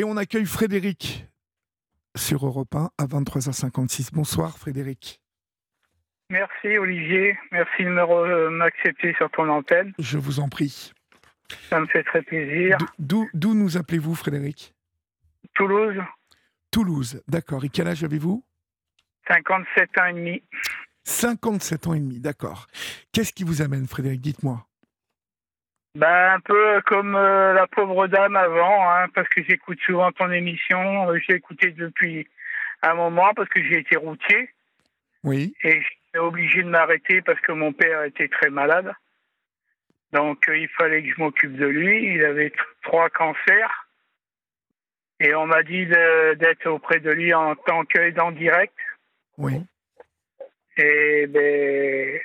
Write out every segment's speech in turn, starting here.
Et on accueille Frédéric sur Europe 1 à 23h56. Bonsoir Frédéric. Merci Olivier, merci de m'accepter sur ton antenne. Je vous en prie. Ça me fait très plaisir. D'où nous appelez-vous Frédéric? Toulouse. Toulouse, d'accord. Et quel âge avez-vous? 57 ans et demi. 57 ans et demi, d'accord. Qu'est-ce qui vous amène Frédéric? Dites-moi. Ben, un peu comme euh, la pauvre dame avant, hein, parce que j'écoute souvent ton émission. Euh, j'ai écouté depuis un moment parce que j'ai été routier. Oui. Et j'étais obligé de m'arrêter parce que mon père était très malade. Donc euh, il fallait que je m'occupe de lui. Il avait trois cancers. Et on m'a dit d'être auprès de lui en tant qu'aidant direct. Oui. Et ben,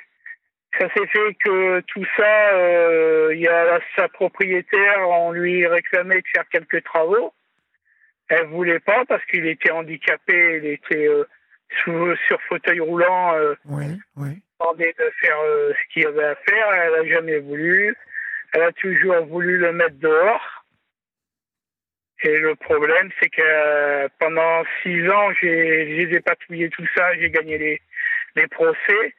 ça s'est fait que tout ça, euh, il y a sa propriétaire, on lui réclamait de faire quelques travaux. Elle voulait pas parce qu'il était handicapé, il était euh, sur fauteuil roulant. Euh, oui, oui. Demandé de faire euh, ce qu'il avait à faire. Elle a jamais voulu. Elle a toujours voulu le mettre dehors. Et le problème, c'est que pendant six ans, j'ai dépatouillé tout ça, j'ai gagné les, les procès.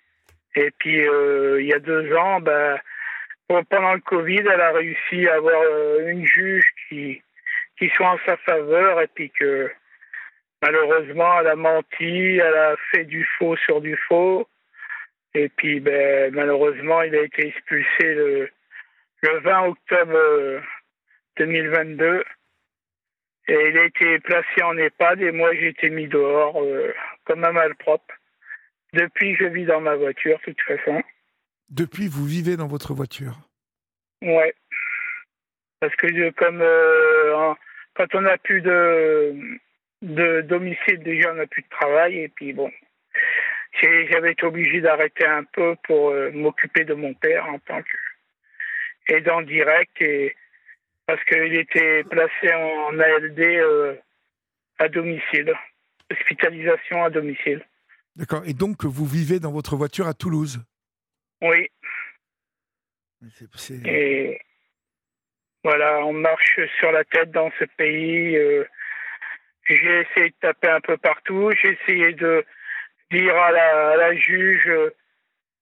Et puis, euh, il y a deux ans, ben, pendant le Covid, elle a réussi à avoir euh, une juge qui, soit en sa faveur et puis que malheureusement, elle a menti, elle a fait du faux sur du faux. Et puis, ben, malheureusement, il a été expulsé le, le 20 octobre 2022. Euh, et il a été placé en EHPAD et moi j'ai été mis dehors comme un malpropre. Depuis, je vis dans ma voiture, de toute façon. Depuis, vous vivez dans votre voiture? Ouais. Parce que comme euh, quand on n'a plus de, de domicile, déjà on n'a plus de travail. Et puis bon, j'avais été obligé d'arrêter un peu pour euh, m'occuper de mon père en tant qu'aidant direct. Et, parce qu'il était placé en ALD euh, à domicile, hospitalisation à domicile. D'accord. Et donc, vous vivez dans votre voiture à Toulouse Oui. Et voilà, on marche sur la tête dans ce pays. Euh, j'ai essayé de taper un peu partout. J'ai essayé de dire à la, juge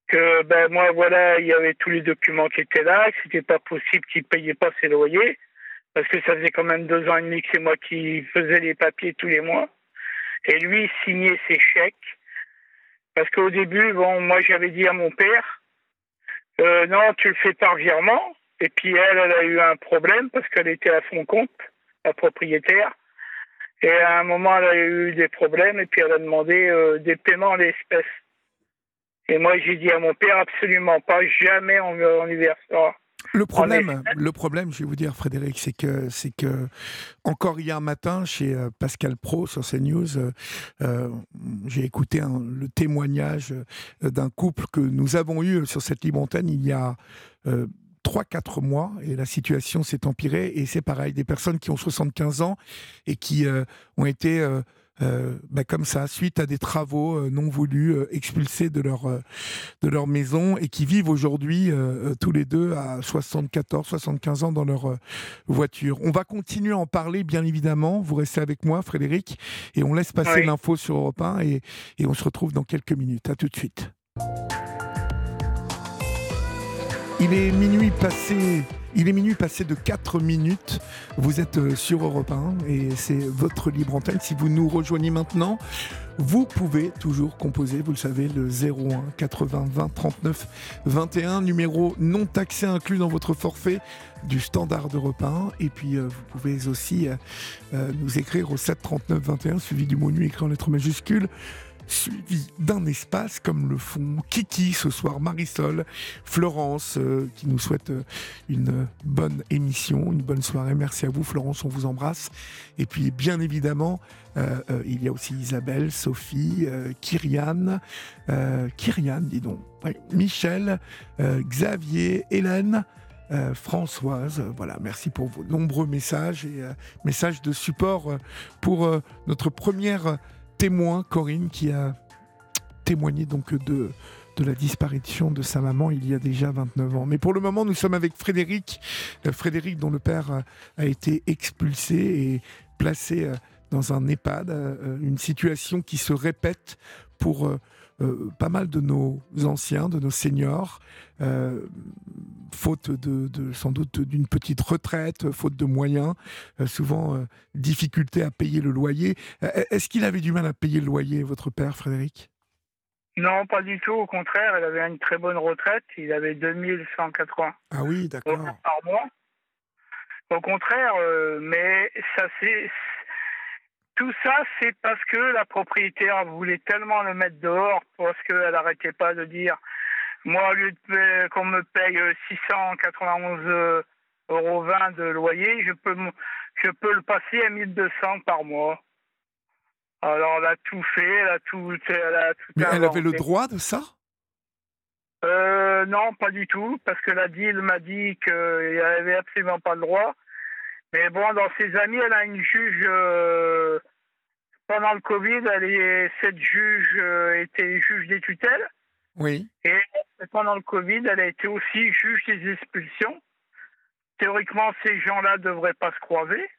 que ben moi voilà, il y avait tous les documents qui étaient là, que c'était pas possible qu'il payait pas ses loyers parce que ça faisait quand même deux ans et demi que c'est moi qui faisais les papiers tous les mois. Et lui signait ses chèques parce qu'au début, bon, moi j'avais dit à mon père, euh, non, tu le fais par virement. Et puis elle, elle a eu un problème parce qu'elle était à son compte, la propriétaire. Et à un moment, elle a eu des problèmes et puis elle a demandé euh, des paiements en espèces. Et moi, j'ai dit à mon père, absolument pas, jamais on, on versera le problème, le problème, je vais vous dire, Frédéric, c'est que, c'est que encore hier matin, chez euh, Pascal Pro sur CNews, euh, euh, j'ai écouté le témoignage d'un couple que nous avons eu sur cette libre il y a 3-4 mois et la situation s'est empirée et c'est pareil, des personnes qui ont 75 ans et qui ont été euh, bah, comme ça, suite à des travaux euh, non voulus, euh, expulsés de leur, de leur maison et qui vivent aujourd'hui tous les deux à 74, 75 ans dans leur voiture. On va continuer à en parler, bien évidemment. Vous restez avec moi, Frédéric, et on laisse passer l'info sur Europe 1 et, et on se retrouve dans quelques minutes. À tout de suite. Il est minuit passé il est minuit passé de 4 minutes. Vous êtes euh, sur Europe 1 et c'est votre libre antenne. Si vous nous rejoignez maintenant, vous pouvez toujours composer, vous le savez, le 01 80 20 39 21, numéro non taxé inclus dans votre forfait du standard de repas. Et puis, euh, vous pouvez aussi euh, nous écrire au 7 39 21, suivi du mot nuit écrit en lettres majuscules suivi d'un espace comme le font Kiki ce soir, Marisol, Florence euh, qui nous souhaite euh, une bonne émission, une bonne soirée. Merci à vous Florence, on vous embrasse. Et puis bien évidemment, euh, il y a aussi Isabelle, Sophie, Kyrian, Kyrian, dis donc, Michel, Xavier, Hélène. Françoise, voilà, merci pour vos nombreux messages et messages de support pour notre première témoin, Corinne, qui a témoigné donc de, de la disparition de sa maman il y a déjà 29 ans. Mais pour le moment, nous sommes avec Frédéric, euh, Frédéric dont le père a été expulsé et placé dans un EHPAD, une situation qui se répète pour euh, pas mal de nos anciens, de nos seniors, euh, faute de, sans doute d'une petite retraite, faute de moyens, euh, souvent difficulté à payer le loyer. Est-ce qu'il avait du mal à payer le loyer, votre père, Frédéric? Non, pas du tout. Au contraire, il avait une très bonne retraite. Il avait 2180 ah oui, d'accord. par mois. Au contraire, mais ça c'est tout ça, c'est parce que la propriétaire voulait tellement le mettre dehors, parce qu'elle n'arrêtait pas de dire, moi, au lieu qu'on me paye 691 euh, euros 20 de loyer, je peux, je peux le passer à 1200 par mois. Alors, elle a tout fait, elle a tout. Elle a tout Mais elle avait le droit de ça? Euh, Non, pas du tout, parce que la DIL m'a dit qu'il avait absolument pas le droit. Mais bon, dans ses amis, elle a une juge. Euh, pendant le Covid, elle est, cette juge euh, était juge des tutelles. Oui. Et pendant le Covid, elle a été aussi juge des expulsions. Théoriquement, ces gens-là ne devraient pas se croiser.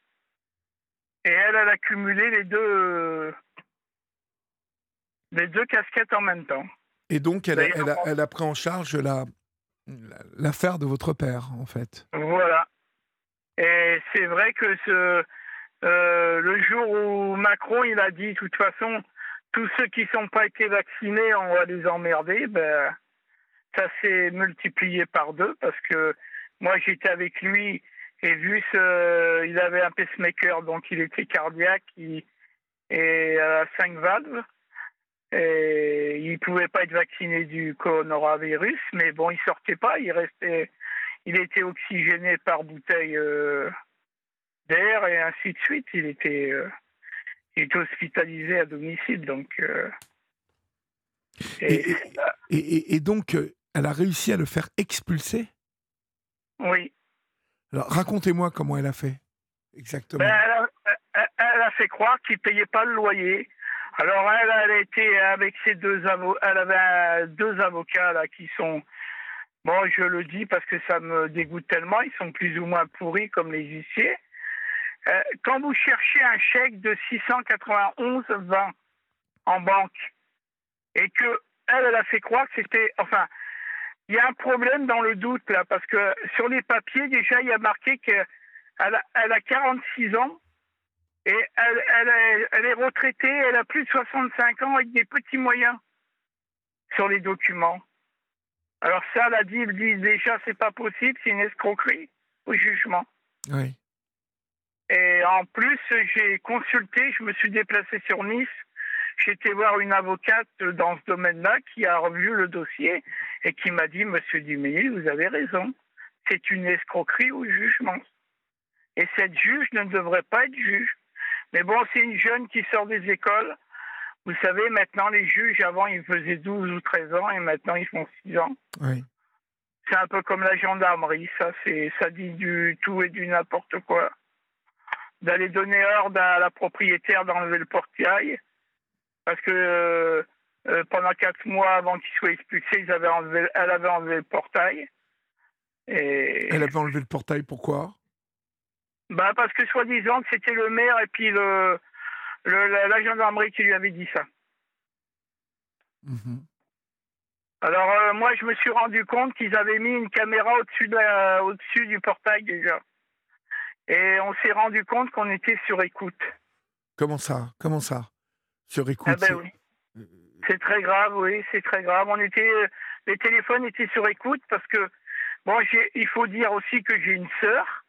Et elle, elle a cumulé les deux, les deux casquettes en même temps. Et donc, elle a, elle, a, elle a, pris en charge la, l'affaire de votre père, en fait. Voilà. Et c'est vrai que ce, euh, le jour où Macron il a dit, de toute façon, tous ceux qui sont pas été vaccinés, on va les emmerder, ben, ça s'est multiplié par deux parce que moi j'étais avec lui et vu ce, il avait un pacemaker, donc il était cardiaque et à 5 valves. Et il pouvait pas être vacciné du coronavirus, mais bon, il sortait pas, il restait il était oxygéné par bouteille euh, d'air et ainsi de suite. Il était, euh, hospitalisé à domicile. Donc, euh, et, donc, elle a réussi à le faire expulser? Oui. Alors, racontez-moi comment elle a fait exactement. Ben, elle, a, fait croire qu'il ne payait pas le loyer. Alors, elle, elle a été avec ses deux avocats. Elle avait deux avocats là qui sont Bon, je le dis parce que ça me dégoûte tellement, ils sont plus ou moins pourris comme les huissiers. Euh, quand vous cherchez un chèque de 691,20 en banque et que elle, a fait croire que c'était, enfin, il y a un problème dans le doute là parce que sur les papiers déjà il y a marqué qu'elle a, elle a 46 ans et elle, elle, est, elle est retraitée, elle a plus de 65 ans avec des petits moyens sur les documents. Alors ça, la DIL dit déjà c'est pas possible, c'est une escroquerie au jugement. Oui. Et en plus, j'ai consulté, je me suis déplacé sur Nice, j'ai été voir une avocate dans ce domaine-là qui a revu le dossier et qui m'a dit, Monsieur Duménil, vous avez raison, c'est une escroquerie au jugement. Et cette juge ne devrait pas être juge. Mais bon, c'est une jeune qui sort des écoles, vous savez, maintenant, les juges, avant, ils faisaient 12 ou 13 ans et maintenant, ils font 6 ans. Oui. C'est un peu comme la gendarmerie, ça, c'est, ça dit du tout et du n'importe quoi. D'aller donner ordre à la propriétaire d'enlever le portail, parce que euh, euh, pendant 4 mois avant qu'il soit expulsé, ils avaient enlevé, elle avait enlevé le portail. Et... Elle avait enlevé le portail, pourquoi? Bah Parce que soi-disant que c'était le maire et puis le, la, gendarmerie qui lui avait dit ça. Mhm. Alors euh, moi je me suis rendu compte qu'ils avaient mis une caméra au-dessus de au-dessus du portail déjà. Et on s'est rendu compte qu'on était sur écoute. Comment ça? Comment ça? Sur écoute ah ben oui. Euh, c'est très grave, oui, c'est très grave. On était, les téléphones étaient sur écoute parce que, bon, il faut dire aussi que j'ai une sœur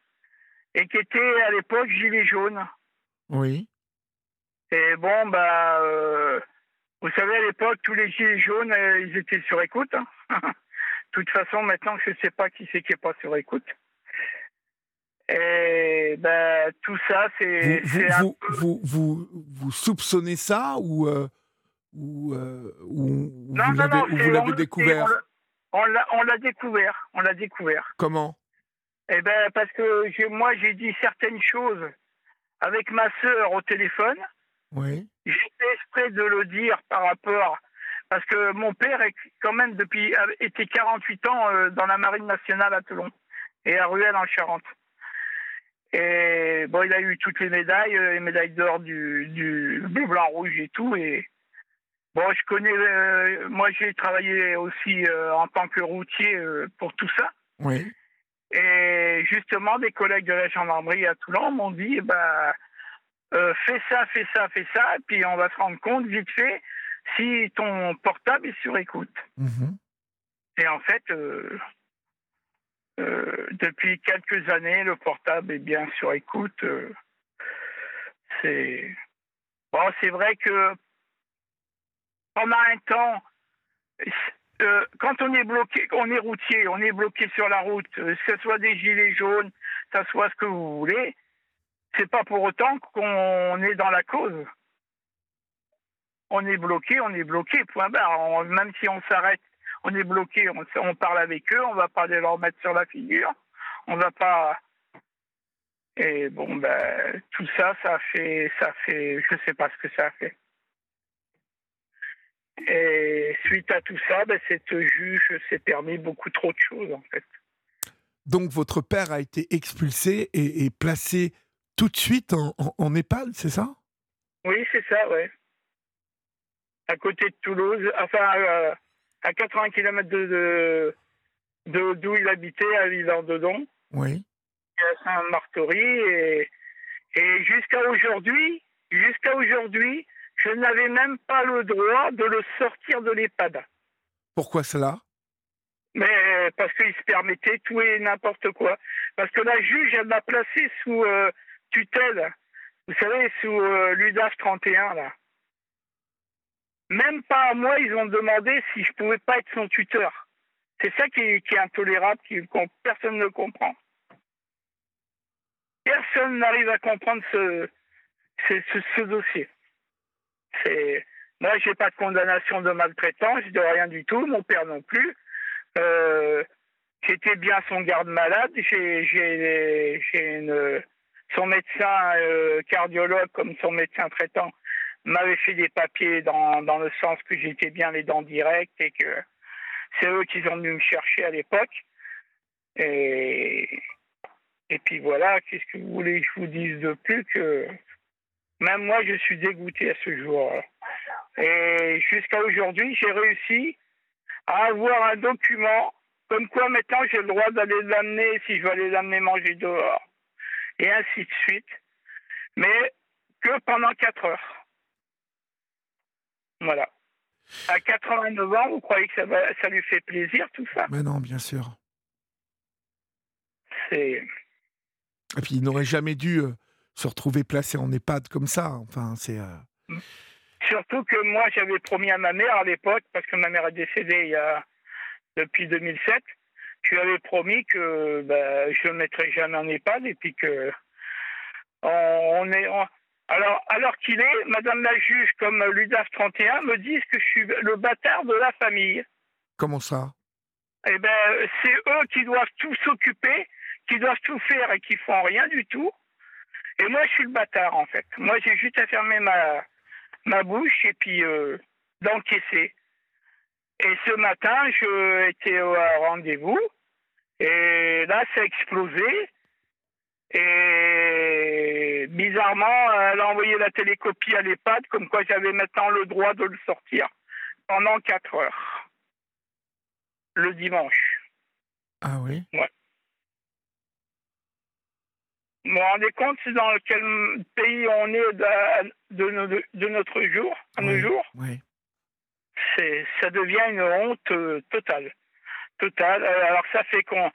et qui était à l'époque gilet jaune. Oui. Et bon, bah, euh, vous savez, à l'époque, tous les gilets jaunes, euh, ils étaient sur écoute. Hein. de toute façon, maintenant, je ne sais pas qui c'est qui n'est pas sur écoute. Et ben, tout ça, c'est. Vous, vous, vous, vous, soupçonnez ça ou, euh, ou, ou non, vous l'avez découvert? On l'a découvert. On l'a découvert. Comment? Eh ben, parce que moi, j'ai dit certaines choses avec ma sœur au téléphone. Oui. J'ai fait exprès de le dire par rapport parce que mon père est quand même depuis était 48 ans euh, dans la marine nationale à Toulon et à Ruelle en Charente. Et bon, il a eu toutes les médailles, euh, les médailles d'or du, du bleu, blanc, rouge et tout. Et bon, je connais, euh, moi j'ai travaillé aussi euh, en tant que routier pour tout ça. Oui. Et justement, des collègues de la gendarmerie à Toulon m'ont dit, bah, fais ça, fais ça, fais ça, et puis on va se rendre compte vite fait si ton portable est sur écoute. Mhm. Et en fait, euh, depuis quelques années, le portable est bien sur écoute. Euh, c'est bon, c'est vrai que pendant un temps, euh, quand on est bloqué, on est routier, on est bloqué sur la route, que ce soit des gilets jaunes, que ce soit ce que vous voulez, c'est pas pour autant qu'on est dans la cause. On est bloqué, on est bloqué, point barre. même si on s'arrête on est bloqué, on, parle avec eux, on va pas les leur mettre sur la figure, on va pas. Et bon, ben, tout ça, ça fait, ça fait, je sais pas ce que ça a fait. Et suite à tout ça, ben, cette juge s'est permis beaucoup trop de choses, en fait. Donc, votre père a été expulsé et, placé tout de suite en, en, EHPAD, c'est ça? Oui, c'est ça, ouais. À côté de Toulouse, enfin, euh, à 80 km de, de, d'où il habitait, à Villard-Dedon. Oui. À Saint-Martory. Et, et jusqu'à aujourd'hui, jusqu'à aujourd'hui, je n'avais même pas le droit de le sortir de l'EHPAD. Pourquoi cela? Mais parce qu'il se permettait tout et n'importe quoi. Parce que la juge, elle m'a placé sous euh, tutelle. Vous savez, sous euh, l'UDAF 31, là. Même pas à moi, ils ont demandé si je pouvais pas être son tuteur. C'est ça qui est, intolérable, qui, personne ne comprend. Personne n'arrive à comprendre ce, dossier. Moi, j'ai pas de condamnation de maltraitance, de rien du tout. Mon père non plus. Euh, J'étais bien son garde malade. J'ai son médecin euh, cardiologue comme son médecin traitant m'avait fait des papiers dans, dans le sens que j'étais bien les dents directes et que c'est eux qui ont venu me chercher à l'époque. Et, et puis voilà, qu'est-ce que vous voulez que je vous dise de plus que même moi je suis dégoûté à ce jour. Et jusqu'à aujourd'hui, j'ai réussi à avoir un document comme quoi maintenant j'ai le droit d'aller l'amener si je veux aller l'amener manger dehors. Et ainsi de suite. Mais que pendant quatre heures. Voilà. À 89 ans, vous croyez que ça, va, ça lui fait plaisir tout ça? Mais non, bien sûr. C'est. Et puis il n'aurait jamais dû euh, se retrouver placé en EHPAD comme ça. Enfin, c'est. Euh, Surtout que moi, j'avais promis à ma mère à l'époque, parce que ma mère est décédée il y a depuis 2007, je lui avais promis que bah, je ne mettrais jamais en EHPAD et puis que on, est, alors, alors qu'il est, Madame la juge, comme l'UDAF 31, me disent que je suis le bâtard de la famille. Comment ça? Eh bien, c'est eux qui doivent tout s'occuper, qui doivent tout faire et qui font rien du tout. Et moi, je suis le bâtard, en fait. Moi, j'ai juste à fermer ma, ma bouche et puis euh, d'encaisser. Et ce matin, je étais au rendez-vous et là, ça a explosé. Et bizarrement, elle a envoyé la télécopie à l'EHPAD, comme quoi j'avais maintenant le droit de le sortir pendant 4 heures. Le dimanche. Ah oui? Ouais. Vous vous rendez compte dans quel pays on est de, de, notre jour, à nos jours? Oui. Ça devient une honte euh, totale. Totale. Alors ça fait qu'on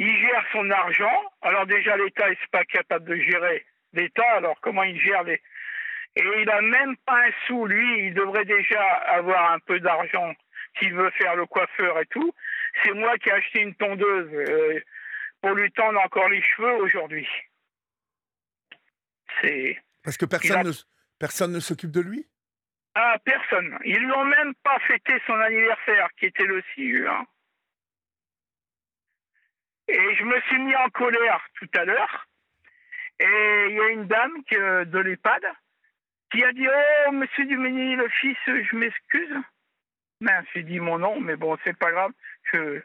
il gère son argent. Alors déjà, l'État n'est pas capable de gérer l'État, alors comment il gère les... Et il n'a même pas un sou, lui, il devrait déjà avoir un peu d'argent s'il veut faire le coiffeur et tout. C'est moi qui ai acheté une tondeuse euh, pour lui tendre encore les cheveux aujourd'hui. C'est... Parce que personne, ne, personne ne s'occupe de lui? Ah, personne. Ils l'ont même pas fêté son anniversaire, qui était le 6 juin. Et je me suis mis en colère tout à l'heure. Et il y a une dame de l'EHPAD qui a dit Oh, monsieur Dumény, le fils, je m'excuse. Ben, j'ai dit mon nom, mais bon, c'est pas grave. Je,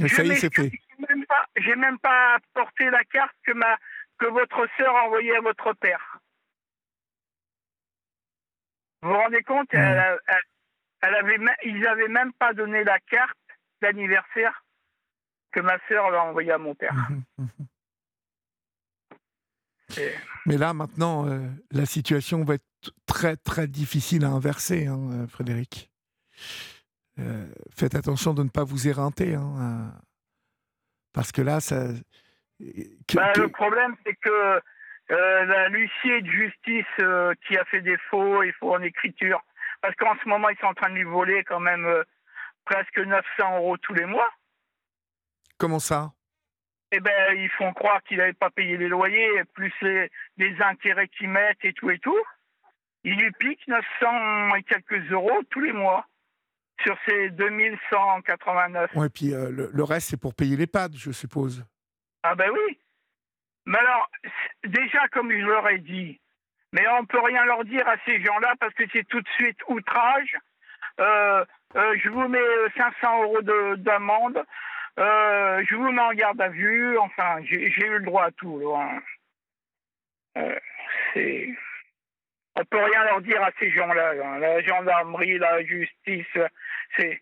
mais ça y est, c'est fait. même pas, j'ai même pas porté la carte que ma que votre sœur a envoyée à votre père. Vous vous rendez compte Mhm. elle, elle- elle avait, ils avaient même pas donné la carte d'anniversaire que ma sœur a envoyée à mon père. Mhm, mhm. Et- Mais là, maintenant, euh, la situation va être très, très difficile à inverser, hein, euh, Frédéric. Euh, faites attention de ne pas vous éreinter. hein, parce que là, ça. que- Bah, que- Le problème, c'est que euh, la l'huissier de justice euh, qui a fait des faux et faux en écriture, parce qu'en ce moment, ils sont en train de lui voler quand même euh, presque 900 euros tous les mois. Comment ça? Eh ben, ils font croire qu'il n'avait pas payé les loyers, plus les, les intérêts qu'ils mettent et tout et tout. Ils lui piquent 900 et quelques euros tous les mois sur ces 2189. Ouais, puis euh, le, le reste, c'est pour payer les pads, je suppose. Ah ben oui. Mais alors, déjà, comme je leur ai dit, mais on peut rien leur dire à ces gens-là parce que c'est tout de suite outrage. Euh, euh, je vous mets euh, 500 euros de- d'amende. Euh, je vous mets en garde à vue. Enfin, j'ai eu le droit à tout. là, hein. Euh, c'est... On peut rien leur dire à ces gens-là. là. La gendarmerie, la justice, c'est...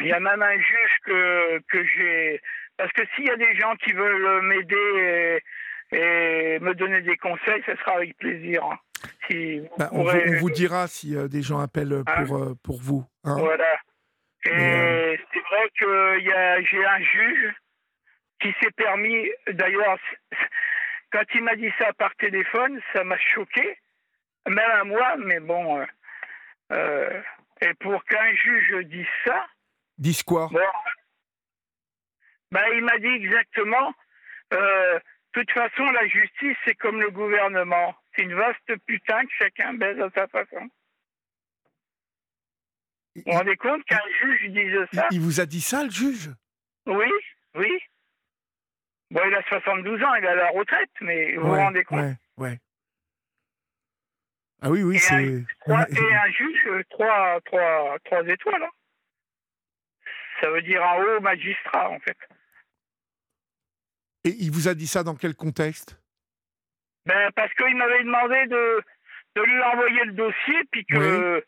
Il y a même un juge que, que j'ai... Parce que s'il y a des gens qui veulent m'aider et, et me donner des conseils, ce sera avec plaisir. hein. Si vous Bah, on, vous, pourrez- on vous dira si euh, des gens appellent pour, euh, pour vous. hein. Voilà. Et Mais, euh, c'est vrai que y a- j'ai un juge qui s'est permis, d'ailleurs, quand il m'a dit ça par téléphone, ça m'a choqué, même à moi, mais bon. euh, euh, et pour qu'un juge dise ça, Dis quoi? bon, ben, il m'a dit exactement, euh, de toute façon, la justice, c'est comme le gouvernement. C'est une vaste putain que chacun baise à sa façon. Vous vous rendez compte qu'un juge dise ça? Il vous a dit ça, le juge? Oui, oui. Bon, il a 72 ans, il est à la retraite, mais vous vous rendez compte? ouais, ouais. Ah oui, oui, c'est. Et un juge, euh, trois, trois, trois étoiles. hein. Ça veut dire un haut magistrat, en fait. Et il vous a dit ça dans quel contexte? Ben, parce qu'il m'avait demandé de, de lui envoyer le dossier, puis que. Oui.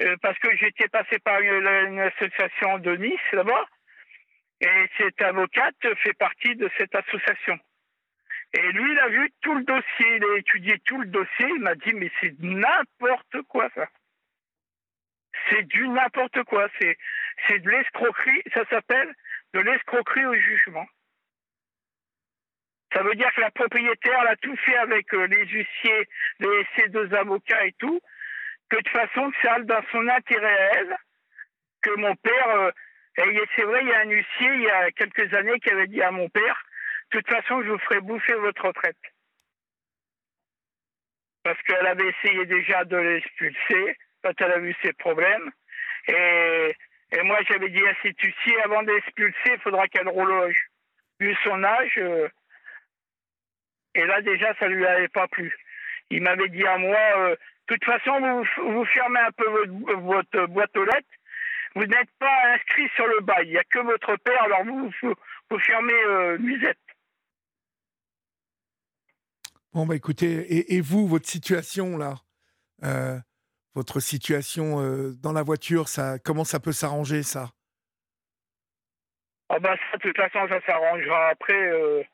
Euh, parce que j'étais passé par une, association de Nice, là-bas, et cette avocate fait partie de cette association. Et lui, il a vu tout le dossier, il a étudié tout le dossier, il m'a dit, mais c'est n'importe quoi, ça. C'est du n'importe quoi, c'est, c'est de l'escroquerie, ça s'appelle de l'escroquerie au jugement. Ça veut dire que la propriétaire elle a tout fait avec euh, les huissiers, les, ses deux avocats et tout, que de toute façon, a dans son intérêt à elle, que mon père, euh, et c'est vrai, il y a un huissier, il y a quelques années, qui avait dit à mon père, de toute façon, je vous ferai bouffer votre retraite. Parce qu'elle avait essayé déjà de l'expulser quand elle a vu ses problèmes. Et, et moi, j'avais dit à cet huissier, avant d'expulser, il faudra qu'elle reloge. Vu son âge, euh, et là, déjà, ça lui avait pas plu. Il m'avait dit à moi, euh, de toute façon, vous, vous fermez un peu votre, votre boîte aux lettres. Vous n'êtes pas inscrit sur le bail. Il n'y a que votre père, alors vous, vous, vous fermez euh, musette. Bon, bah écoutez, et, et vous, votre situation là? Euh, Votre situation euh, dans la voiture, ça, comment ça peut s'arranger ça? Ah bah ça, de toute façon, ça s'arrangera après, euh,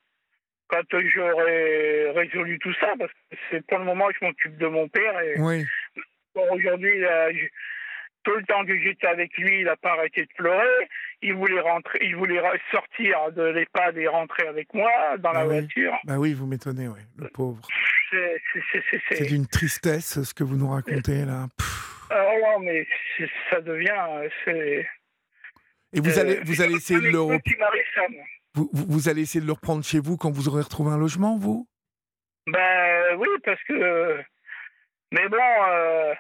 quand j'aurai résolu tout ça, parce que c'est pour le moment, je m'occupe de mon père. Et Oui. bon, aujourd'hui, tout le temps que j'étais avec lui, il n'a pas arrêté de pleurer. Il voulait rentrer, il voulait sortir de l'EHPAD et rentrer avec moi dans la Ah oui. voiture. Bah oui, vous m'étonnez, oui, le pauvre. C'est, d'une tristesse ce que vous nous racontez là. Ah non, mais ça devient. Et vous allez, vous allez essayer de le, vous, vous- allez essayer de le reprendre chez vous quand vous aurez retrouvé un logement, vous? Ben oui, parce que. Mais bon, euh,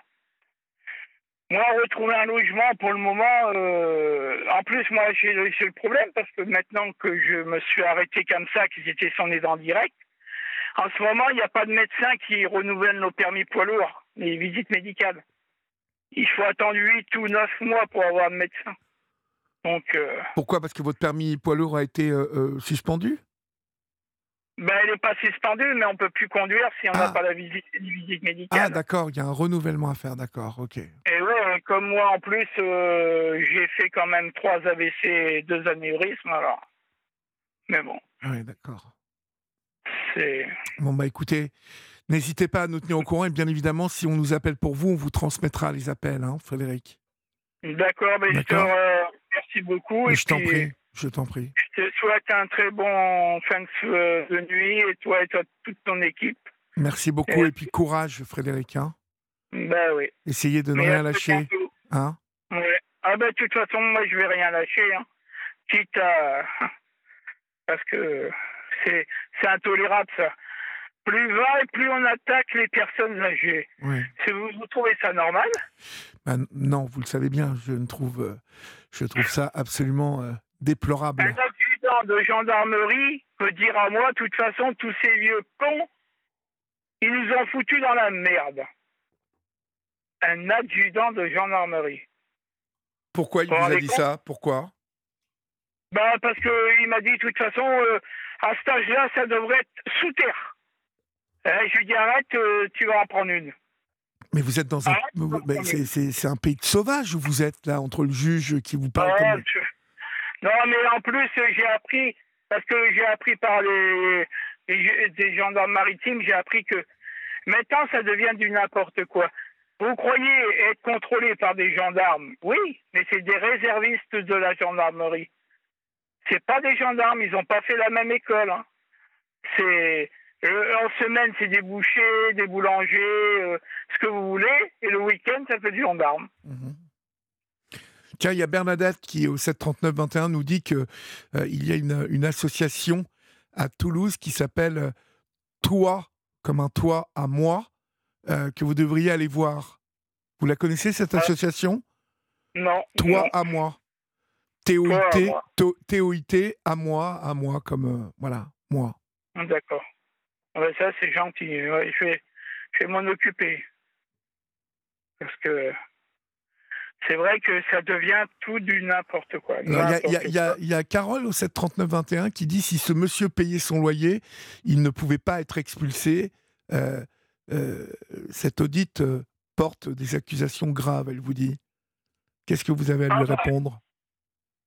moi, retrouver un logement pour le moment. euh, En plus, moi, j'ai le problème parce que maintenant que je me suis arrêté comme ça, qu'ils étaient sans aide en direct, en ce moment, il n'y a pas de médecin qui renouvelle nos permis poids lourds, les visites médicales. Il faut attendre 8 ou 9 mois pour avoir un médecin. Donc, euh, Pourquoi? Parce que votre permis poids lourd a été euh, euh, suspendu? Ben, elle n'est pas suspendue, mais on peut plus conduire si on n'a Ah. pas la visite, visite Ah, médicale. d'accord, il y a un renouvellement à faire, d'accord, ok. et ouais, comme moi en plus, euh, j'ai fait quand même trois AVC et deux anévrismes, alors. Mais bon, Oui, d'accord. c'est. Bon, bah écoutez, n'hésitez pas à nous tenir au courant et bien évidemment, si on nous appelle pour vous, on vous transmettra les appels, hein, Frédéric. D'accord, ben, je te Remercie beaucoup. Mais et je t'en prie, je t'en prie. Je te souhaite un très bon fin de, euh, nuit, et toi et toi, toute ton équipe. Merci beaucoup et puis courage, Frédéric. hein. Ben oui. Essayez de ne rien lâcher. Hein Ouais. Ah ben de toute façon, moi je vais rien lâcher. Hein. Quitte à... Parce que c'est intolérable ça. Plus va et plus on attaque les personnes âgées. Oui. Si vous, vous trouvez ça normal? Bah, n- non, vous le savez bien, je ne trouve, euh, je trouve ça absolument euh, déplorable. Un adjudant de gendarmerie peut dire à moi, de toute façon, tous ces vieux cons, ils nous ont foutus dans la merde. Un adjudant de gendarmerie. Pourquoi il Vous a dit ça? Pourquoi? Bah parce que il m'a dit de toute façon euh, à cet âge-là ça devrait être sous terre. Euh, je lui dis arrête, euh, tu vas en prendre une. Mais vous êtes dans un, Ah, c'est- un pays de sauvages où vous êtes là entre le juge qui vous parle. Ah, comme... Non mais en plus j'ai appris parce que j'ai appris par les, les- des gendarmes maritimes, j'ai appris que maintenant ça devient du n'importe quoi. Vous croyez être contrôlé par des gendarmes? Oui, mais c'est des réservistes de la gendarmerie. C'est pas des gendarmes, ils n'ont pas fait la même école. hein. C'est euh, en semaine c'est des bouchers, des boulangers, euh, ce que vous voulez, et le week-end ça fait du gendarme. Mhm. Tiens, il y a Bernadette qui, au 739-21, nous dit qu'il il y a une, une association à Toulouse qui s'appelle euh, Toi, comme un toit à moi, euh, que vous devriez aller voir. Vous la connaissez, cette Ah. association? Non. Toi non. à moi. Toi à T-O-I-T, T-O-I-T, à moi, à moi, comme. euh, voilà, moi. D'accord. Ouais, ça, c'est gentil. Ouais, je vais, je vais m'en occuper. Parce que c'est vrai que ça devient tout du n'importe quoi. Il y, a- y y Carole au 739-21 qui dit si ce monsieur payait son loyer, il ne pouvait pas être expulsé. Euh, euh, cet audit euh, porte des accusations graves, elle vous dit. Qu'est-ce que vous avez à lui Ah bah. répondre?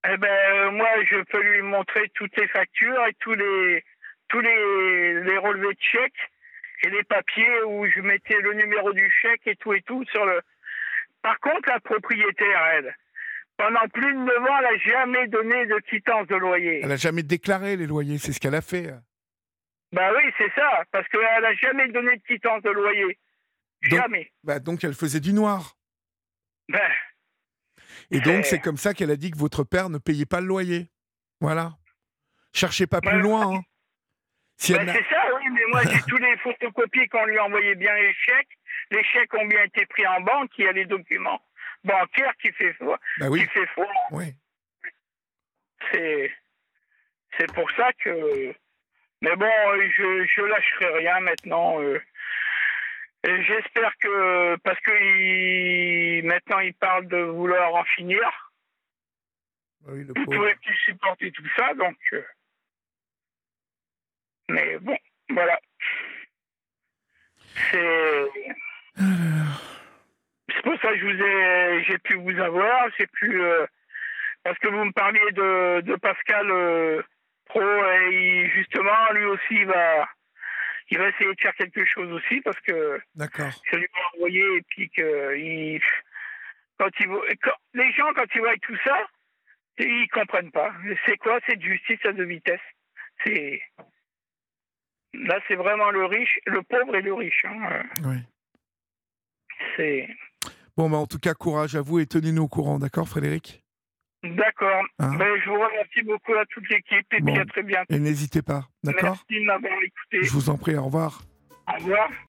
Eh ben, moi, je peux lui montrer toutes les factures et tous les, tous les, les relevés de chèques et les papiers où je mettais le numéro du chèque et tout et tout sur le. Par contre, la propriétaire, elle, pendant plus de 9 ans, elle n'a jamais donné de quittance de loyer. Elle n'a jamais déclaré les loyers, c'est ce qu'elle a fait. Bah oui, c'est ça, parce qu'elle n'a jamais donné de quittance de loyer. Donc- Jamais. Bah, donc elle faisait du noir. Ben, Et donc c'est comme ça qu'elle a dit que votre père ne payait pas le loyer. Voilà. Cherchez pas plus Ouais. loin. hein. Si c'est ça, oui, mais moi j'ai tous les photocopies qu'on lui envoyait bien les chèques. Les chèques ont bien été pris en banque, il y a les documents bancaires qui fait foi. Bah oui, Qui fait foi. oui. C'est, c'est pour ça que. Mais bon, je, je lâcherai rien maintenant. euh. Et j'espère que parce que il- maintenant il parle de vouloir en finir. Oui, le Vous pouvez plus supporter tout ça, donc. euh, Mais bon, voilà. C'est. C'est pour ça que je vous ai, j'ai pu vous avoir, j'ai pu, euh, parce que vous me parliez de, de Pascal euh, Pro et il- justement lui aussi il va, il va essayer de faire quelque chose aussi parce que D'accord. je lui ai envoyé et puis que il, quand il quand, les gens quand ils voient tout ça, ils comprennent pas. C'est quoi? Cette justice à deux vitesses C'est là c'est vraiment le riche, le pauvre et le riche. hein. Oui. C'est Bon, bah, en tout cas, courage à vous et tenez-nous au courant, d'accord, Frédéric? D'accord. Hein? Ben, je vous remercie beaucoup à toute l'équipe et Bon. puis à très bientôt. Et n'hésitez pas, d'accord? Merci de m'avoir écouté. Je vous en prie, au revoir. Au revoir.